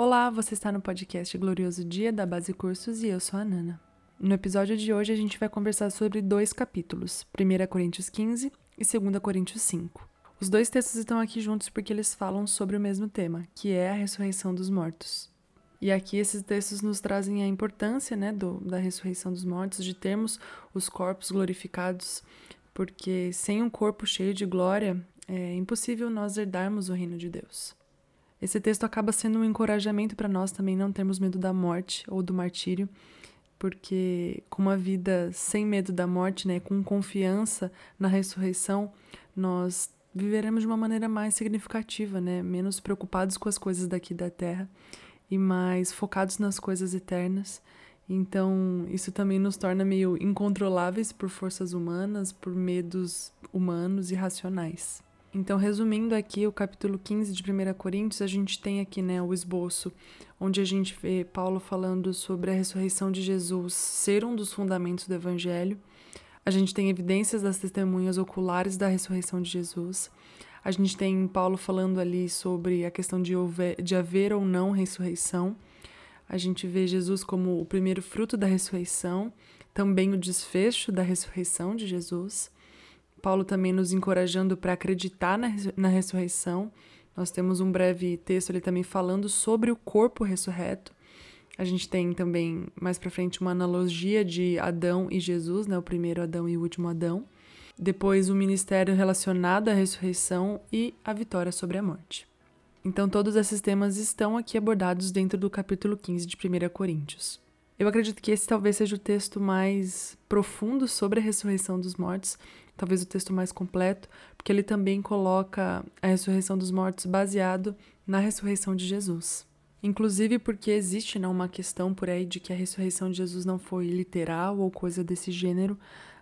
Olá, você está no podcast Glorioso Dia da Base Cursos e eu sou a Nana. No episódio de hoje a gente vai conversar sobre dois capítulos, 1 Coríntios 15 e 2 Coríntios 5. Os dois textos estão aqui juntos porque eles falam sobre o mesmo tema, que é a ressurreição dos mortos. E aqui esses textos nos trazem a importância né, do, da ressurreição dos mortos, de termos os corpos glorificados, porque sem um corpo cheio de glória é impossível nós herdarmos o reino de Deus. Esse texto acaba sendo um encorajamento para nós também não termos medo da morte ou do martírio, porque com uma vida sem medo da morte, né, com confiança na ressurreição, nós viveremos de uma maneira mais significativa, né, menos preocupados com as coisas daqui da terra e mais focados nas coisas eternas. Então, isso também nos torna meio incontroláveis por forças humanas, por medos humanos e racionais. Então, resumindo aqui o capítulo 15 de 1 Coríntios, a gente tem aqui né, o esboço, onde a gente vê Paulo falando sobre a ressurreição de Jesus ser um dos fundamentos do Evangelho. A gente tem evidências das testemunhas oculares da ressurreição de Jesus. A gente tem Paulo falando ali sobre a questão de, haver, de haver ou não ressurreição. A gente vê Jesus como o primeiro fruto da ressurreição, também o desfecho da ressurreição de Jesus. Paulo também nos encorajando para acreditar na, na ressurreição. Nós temos um breve texto ali também falando sobre o corpo ressurreto. A gente tem também mais para frente uma analogia de Adão e Jesus, né, o primeiro Adão e o último Adão. Depois o ministério relacionado à ressurreição e a vitória sobre a morte. Então todos esses temas estão aqui abordados dentro do capítulo 15 de 1 Coríntios. Eu acredito que esse talvez seja o texto mais profundo sobre a ressurreição dos mortos, talvez o texto mais completo, porque ele também coloca a ressurreição dos mortos baseado na ressurreição de Jesus. Inclusive porque existe não, uma questão por aí de que a ressurreição de Jesus não foi literal ou coisa desse gênero,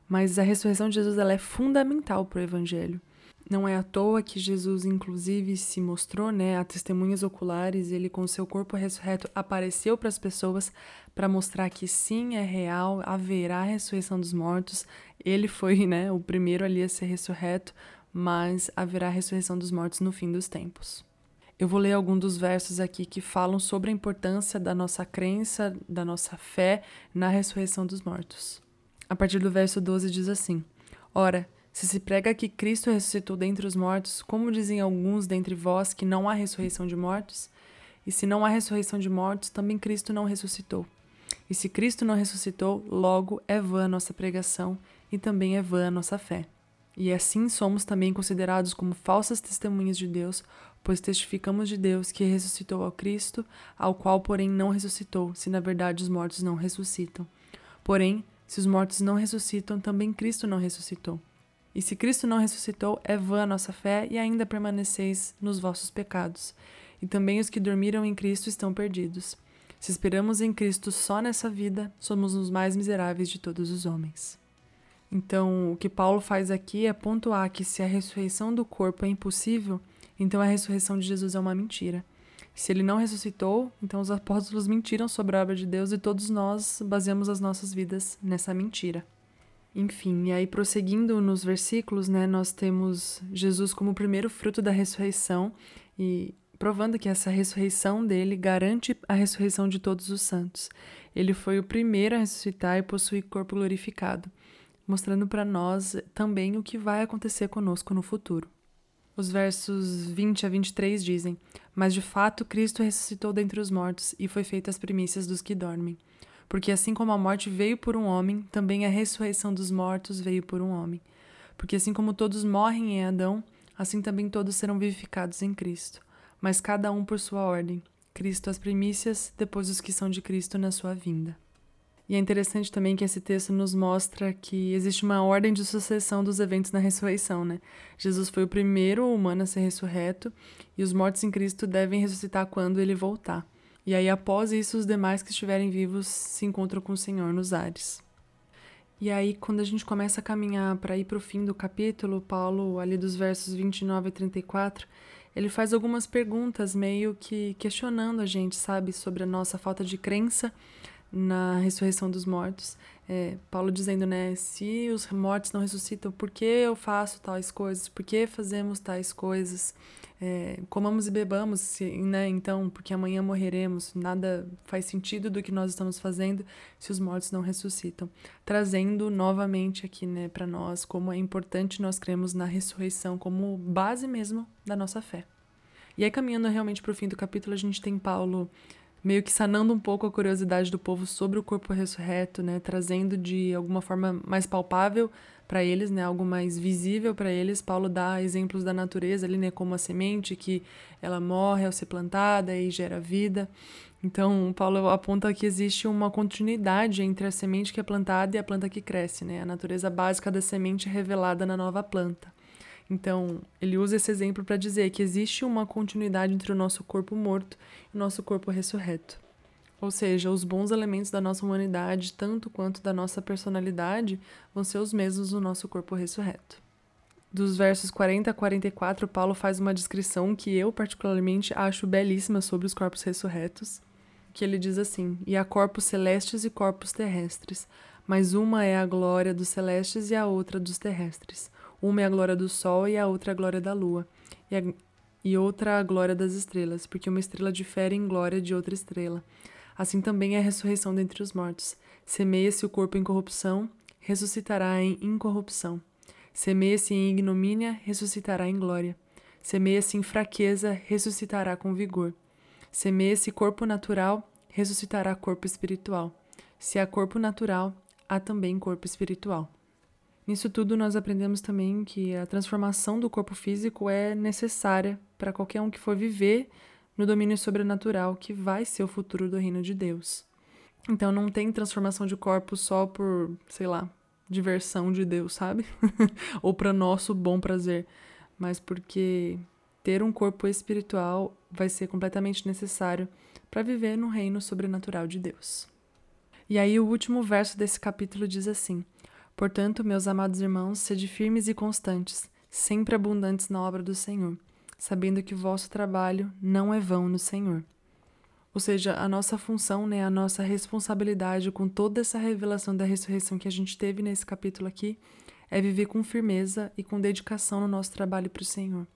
mas a ressurreição de Jesus ela é fundamental para o evangelho. Não é à toa que Jesus, inclusive, se mostrou, né, a testemunhas oculares, ele com seu corpo ressurreto apareceu para as pessoas para mostrar que sim, é real, haverá ressurreição dos mortos. Ele foi, né, o primeiro ali a ser ressurreto, mas haverá ressurreição dos mortos no fim dos tempos. Eu vou ler alguns dos versos aqui que falam sobre a importância da nossa crença, da nossa fé na ressurreição dos mortos. A partir do verso 12 diz assim: Ora, se se prega que Cristo ressuscitou dentre os mortos, como dizem alguns dentre vós que não há ressurreição de mortos? E se não há ressurreição de mortos, também Cristo não ressuscitou. E se Cristo não ressuscitou, logo é vã a nossa pregação e também é vã a nossa fé. E assim somos também considerados como falsas testemunhas de Deus, pois testificamos de Deus que ressuscitou ao Cristo, ao qual, porém, não ressuscitou, se na verdade os mortos não ressuscitam. Porém, se os mortos não ressuscitam, também Cristo não ressuscitou. E se Cristo não ressuscitou, é vã a nossa fé e ainda permaneceis nos vossos pecados. E também os que dormiram em Cristo estão perdidos. Se esperamos em Cristo só nessa vida, somos os mais miseráveis de todos os homens. Então, o que Paulo faz aqui é pontuar que se a ressurreição do corpo é impossível, então a ressurreição de Jesus é uma mentira. Se ele não ressuscitou, então os apóstolos mentiram sobre a obra de Deus e todos nós baseamos as nossas vidas nessa mentira. Enfim, e aí prosseguindo nos versículos, né, nós temos Jesus como o primeiro fruto da ressurreição e provando que essa ressurreição dele garante a ressurreição de todos os santos. Ele foi o primeiro a ressuscitar e possuir corpo glorificado, mostrando para nós também o que vai acontecer conosco no futuro. Os versos 20 a 23 dizem: Mas de fato Cristo ressuscitou dentre os mortos e foi feita as primícias dos que dormem. Porque assim como a morte veio por um homem, também a ressurreição dos mortos veio por um homem. Porque assim como todos morrem em Adão, assim também todos serão vivificados em Cristo. Mas cada um por sua ordem. Cristo as primícias, depois os que são de Cristo na sua vinda. E é interessante também que esse texto nos mostra que existe uma ordem de sucessão dos eventos na ressurreição, né? Jesus foi o primeiro humano a ser ressurreto e os mortos em Cristo devem ressuscitar quando ele voltar. E aí, após isso, os demais que estiverem vivos se encontram com o Senhor nos ares. E aí, quando a gente começa a caminhar para ir para o fim do capítulo, Paulo, ali dos versos 29 a 34, ele faz algumas perguntas meio que questionando a gente, sabe, sobre a nossa falta de crença na ressurreição dos mortos. É, Paulo dizendo, né? Se os mortos não ressuscitam, por que eu faço tais coisas? Por que fazemos tais coisas? É, comamos e bebamos, né? Então, porque amanhã morreremos. Nada faz sentido do que nós estamos fazendo se os mortos não ressuscitam. Trazendo novamente aqui, né, para nós como é importante nós cremos na ressurreição como base mesmo da nossa fé. E aí, caminhando realmente para o fim do capítulo, a gente tem Paulo meio que sanando um pouco a curiosidade do povo sobre o corpo ressurreto, né, trazendo de alguma forma mais palpável para eles, né, algo mais visível para eles. Paulo dá exemplos da natureza ali, né, como a semente que ela morre ao ser plantada e gera vida. Então, Paulo aponta que existe uma continuidade entre a semente que é plantada e a planta que cresce, né? A natureza básica da semente revelada na nova planta. Então, ele usa esse exemplo para dizer que existe uma continuidade entre o nosso corpo morto e o nosso corpo ressurreto. Ou seja, os bons elementos da nossa humanidade, tanto quanto da nossa personalidade, vão ser os mesmos no nosso corpo ressurreto. Dos versos 40 a 44, Paulo faz uma descrição que eu particularmente acho belíssima sobre os corpos ressurretos, que ele diz assim: "E há corpos celestes e corpos terrestres, mas uma é a glória dos celestes e a outra dos terrestres. Uma é a glória do sol e a outra a glória da lua, e, a, e outra a glória das estrelas, porque uma estrela difere em glória de outra estrela. Assim também é a ressurreição dentre os mortos. Semeia-se o corpo em corrupção, ressuscitará em incorrupção. Semeia-se em ignomínia, ressuscitará em glória. Semeia-se em fraqueza, ressuscitará com vigor. Semeia-se corpo natural, ressuscitará corpo espiritual. Se há corpo natural, há também corpo espiritual. Nisso tudo, nós aprendemos também que a transformação do corpo físico é necessária para qualquer um que for viver no domínio sobrenatural, que vai ser o futuro do reino de Deus. Então, não tem transformação de corpo só por, sei lá, diversão de Deus, sabe? Ou para nosso bom prazer, mas porque ter um corpo espiritual vai ser completamente necessário para viver no reino sobrenatural de Deus. E aí, o último verso desse capítulo diz assim. Portanto, meus amados irmãos, sede firmes e constantes, sempre abundantes na obra do Senhor, sabendo que o vosso trabalho não é vão no Senhor. Ou seja, a nossa função, né, a nossa responsabilidade com toda essa revelação da ressurreição que a gente teve nesse capítulo aqui, é viver com firmeza e com dedicação no nosso trabalho para o Senhor,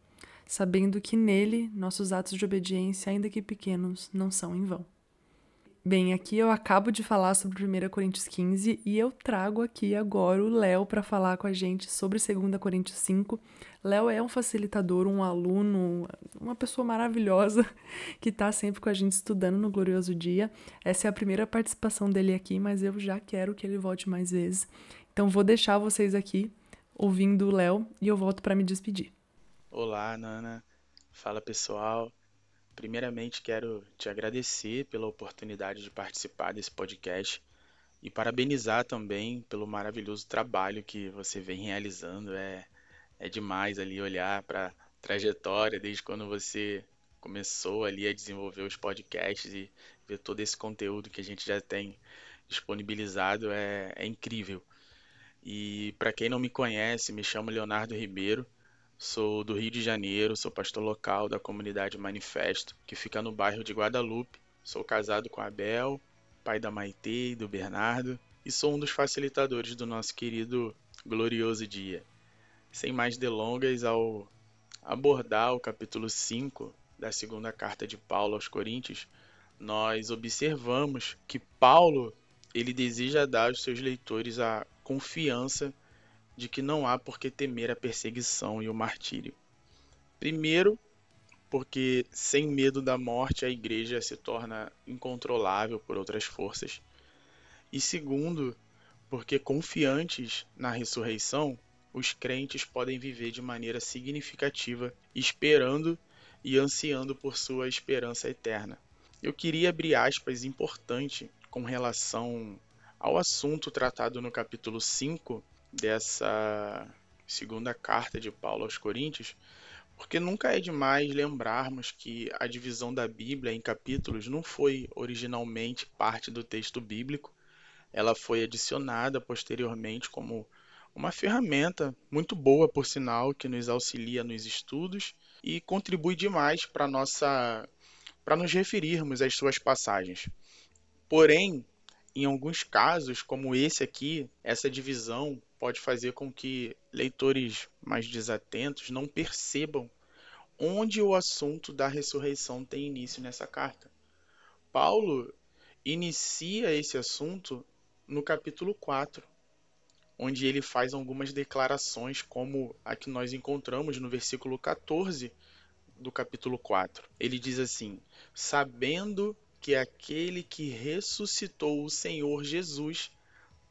sabendo que nele nossos atos de obediência, ainda que pequenos, não são em vão. Bem, aqui eu acabo de falar sobre 1 Coríntios 15 e eu trago aqui agora o Léo para falar com a gente sobre 2 Coríntios 5. Léo é um facilitador, um aluno, uma pessoa maravilhosa que está sempre com a gente estudando no Glorioso Dia. Essa é a primeira participação dele aqui, mas eu já quero que ele volte mais vezes. Então vou deixar vocês aqui ouvindo o Léo e eu volto para me despedir. Olá, Nana. Fala pessoal. Primeiramente, quero te agradecer pela oportunidade de participar desse podcast e parabenizar também pelo maravilhoso trabalho que você vem realizando. É, é demais ali olhar para a trajetória desde quando você começou ali a desenvolver os podcasts e ver todo esse conteúdo que a gente já tem disponibilizado é, é incrível. E para quem não me conhece, me chamo Leonardo Ribeiro. Sou do Rio de Janeiro, sou pastor local da comunidade Manifesto, que fica no bairro de Guadalupe. Sou casado com a Abel, pai da Maitê e do Bernardo, e sou um dos facilitadores do nosso querido glorioso dia. Sem mais delongas, ao abordar o capítulo 5 da segunda carta de Paulo aos Coríntios, nós observamos que Paulo ele deseja dar aos seus leitores a confiança de que não há por que temer a perseguição e o martírio. Primeiro, porque sem medo da morte a igreja se torna incontrolável por outras forças. E segundo, porque confiantes na ressurreição, os crentes podem viver de maneira significativa, esperando e ansiando por sua esperança eterna. Eu queria abrir aspas importante com relação ao assunto tratado no capítulo 5 dessa segunda carta de Paulo aos Coríntios, porque nunca é demais lembrarmos que a divisão da Bíblia em capítulos não foi originalmente parte do texto bíblico, ela foi adicionada posteriormente como uma ferramenta muito boa, por sinal, que nos auxilia nos estudos e contribui demais para nossa para nos referirmos às suas passagens. Porém, em alguns casos, como esse aqui, essa divisão pode fazer com que leitores mais desatentos não percebam onde o assunto da ressurreição tem início nessa carta. Paulo inicia esse assunto no capítulo 4, onde ele faz algumas declarações, como a que nós encontramos no versículo 14 do capítulo 4. Ele diz assim: Sabendo que aquele que ressuscitou o Senhor Jesus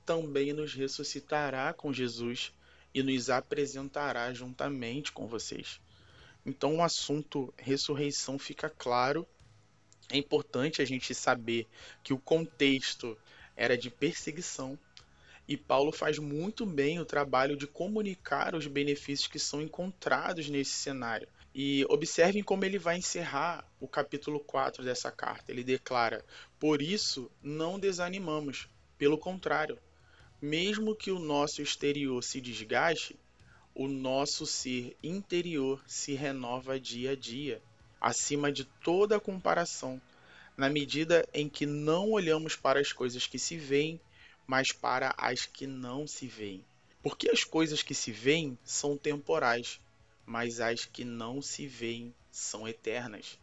também nos ressuscitará com Jesus e nos apresentará juntamente com vocês. Então, o assunto ressurreição fica claro. É importante a gente saber que o contexto era de perseguição e Paulo faz muito bem o trabalho de comunicar os benefícios que são encontrados nesse cenário. E observem como ele vai encerrar o capítulo 4 dessa carta. Ele declara: Por isso não desanimamos, pelo contrário, mesmo que o nosso exterior se desgaste, o nosso ser interior se renova dia a dia, acima de toda comparação, na medida em que não olhamos para as coisas que se veem, mas para as que não se veem. Porque as coisas que se veem são temporais, mas as que não se veem são eternas.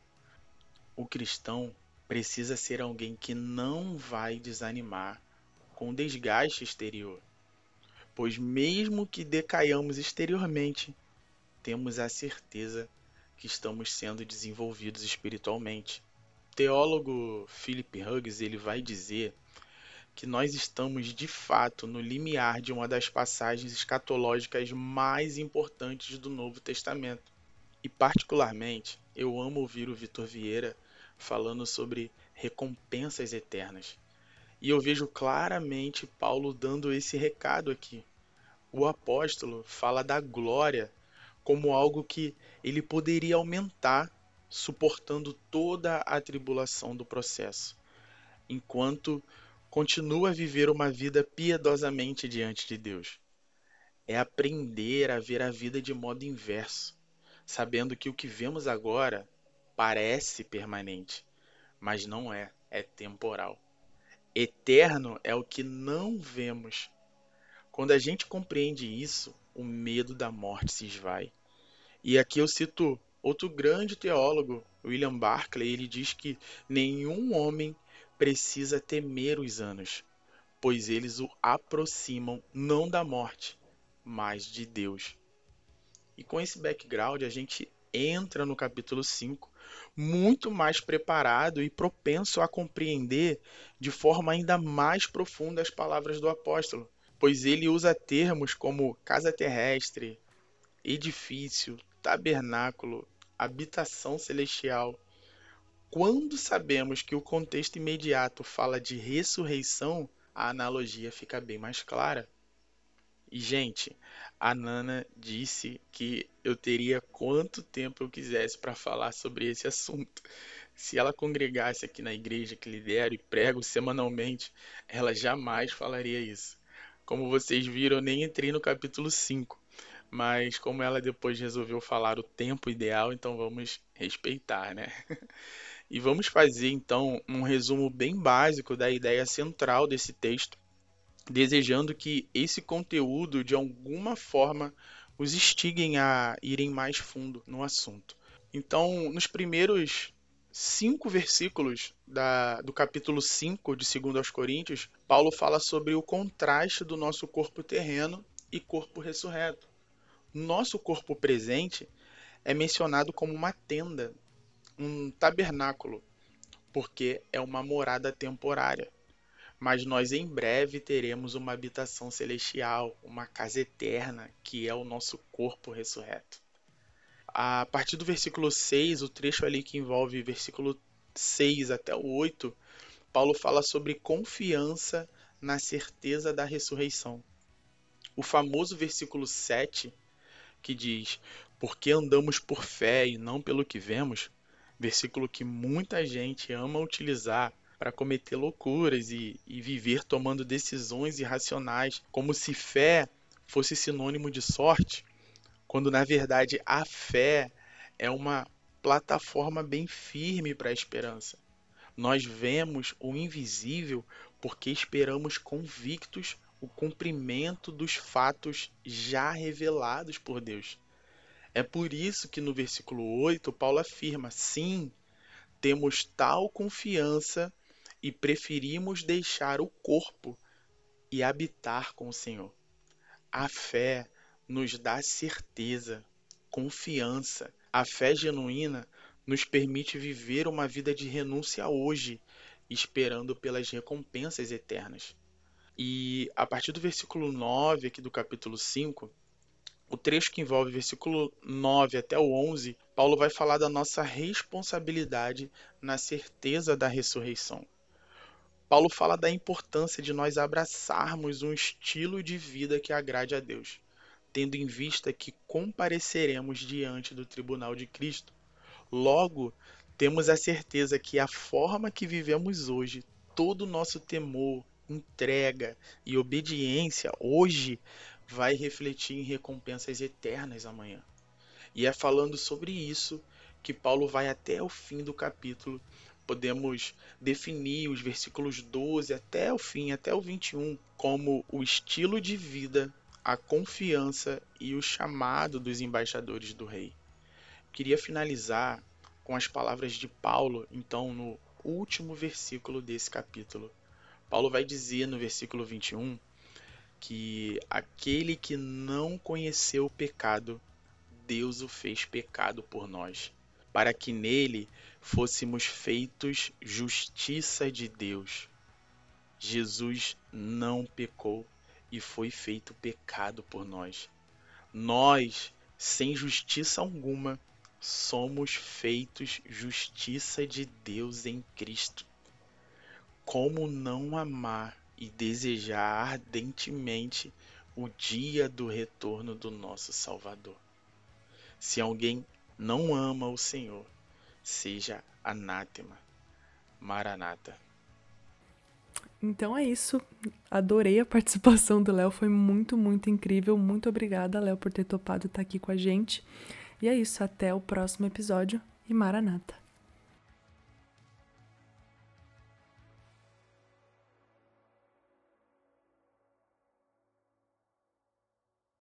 O cristão precisa ser alguém que não vai desanimar com desgaste exterior pois mesmo que decaiamos exteriormente, temos a certeza que estamos sendo desenvolvidos espiritualmente. O teólogo Philip Hughes ele vai dizer que nós estamos de fato no limiar de uma das passagens escatológicas mais importantes do Novo Testamento. E particularmente, eu amo ouvir o Vitor Vieira falando sobre recompensas eternas. E eu vejo claramente Paulo dando esse recado aqui. O apóstolo fala da glória como algo que ele poderia aumentar suportando toda a tribulação do processo, enquanto continua a viver uma vida piedosamente diante de Deus. É aprender a ver a vida de modo inverso, sabendo que o que vemos agora parece permanente, mas não é, é temporal. Eterno é o que não vemos. Quando a gente compreende isso, o medo da morte se esvai. E aqui eu cito outro grande teólogo, William Barclay, ele diz que nenhum homem precisa temer os anos, pois eles o aproximam não da morte, mas de Deus. E com esse background, a gente entra no capítulo 5 muito mais preparado e propenso a compreender de forma ainda mais profunda as palavras do apóstolo, pois ele usa termos como casa terrestre, edifício, tabernáculo, habitação celestial. Quando sabemos que o contexto imediato fala de ressurreição, a analogia fica bem mais clara. E, gente, a Nana disse que eu teria quanto tempo eu quisesse para falar sobre esse assunto. Se ela congregasse aqui na igreja que lidero e prego semanalmente, ela jamais falaria isso. Como vocês viram, eu nem entrei no capítulo 5, mas como ela depois resolveu falar o tempo ideal, então vamos respeitar, né? E vamos fazer então um resumo bem básico da ideia central desse texto desejando que esse conteúdo de alguma forma os instiguem a irem mais fundo no assunto. Então, nos primeiros cinco versículos da, do capítulo 5 de 2 aos Coríntios, Paulo fala sobre o contraste do nosso corpo terreno e corpo ressurreto. Nosso corpo presente é mencionado como uma tenda, um tabernáculo, porque é uma morada temporária mas nós em breve teremos uma habitação celestial, uma casa eterna, que é o nosso corpo ressurreto. A partir do versículo 6, o trecho ali que envolve versículo 6 até o 8, Paulo fala sobre confiança na certeza da ressurreição. O famoso versículo 7, que diz: Porque andamos por fé e não pelo que vemos, versículo que muita gente ama utilizar para cometer loucuras e, e viver tomando decisões irracionais, como se fé fosse sinônimo de sorte, quando na verdade a fé é uma plataforma bem firme para a esperança. Nós vemos o invisível porque esperamos convictos o cumprimento dos fatos já revelados por Deus. É por isso que no versículo 8 Paulo afirma: sim, temos tal confiança e preferimos deixar o corpo e habitar com o Senhor. A fé nos dá certeza, confiança. A fé genuína nos permite viver uma vida de renúncia hoje, esperando pelas recompensas eternas. E a partir do versículo 9 aqui do capítulo 5, o trecho que envolve versículo 9 até o 11, Paulo vai falar da nossa responsabilidade na certeza da ressurreição. Paulo fala da importância de nós abraçarmos um estilo de vida que agrade a Deus, tendo em vista que compareceremos diante do tribunal de Cristo. Logo, temos a certeza que a forma que vivemos hoje, todo o nosso temor, entrega e obediência hoje vai refletir em recompensas eternas amanhã. E é falando sobre isso que Paulo vai até o fim do capítulo. Podemos definir os versículos 12 até o fim, até o 21, como o estilo de vida, a confiança e o chamado dos embaixadores do rei. Queria finalizar com as palavras de Paulo, então, no último versículo desse capítulo. Paulo vai dizer no versículo 21 que aquele que não conheceu o pecado, Deus o fez pecado por nós, para que nele fôssemos feitos justiça de Deus. Jesus não pecou e foi feito pecado por nós. Nós, sem justiça alguma, somos feitos justiça de Deus em Cristo. Como não amar e desejar ardentemente o dia do retorno do nosso Salvador. Se alguém não ama o Senhor, seja anátema. Maranata. Então é isso. Adorei a participação do Léo, foi muito, muito incrível. Muito obrigada, Léo, por ter topado estar aqui com a gente. E é isso, até o próximo episódio e Maranata.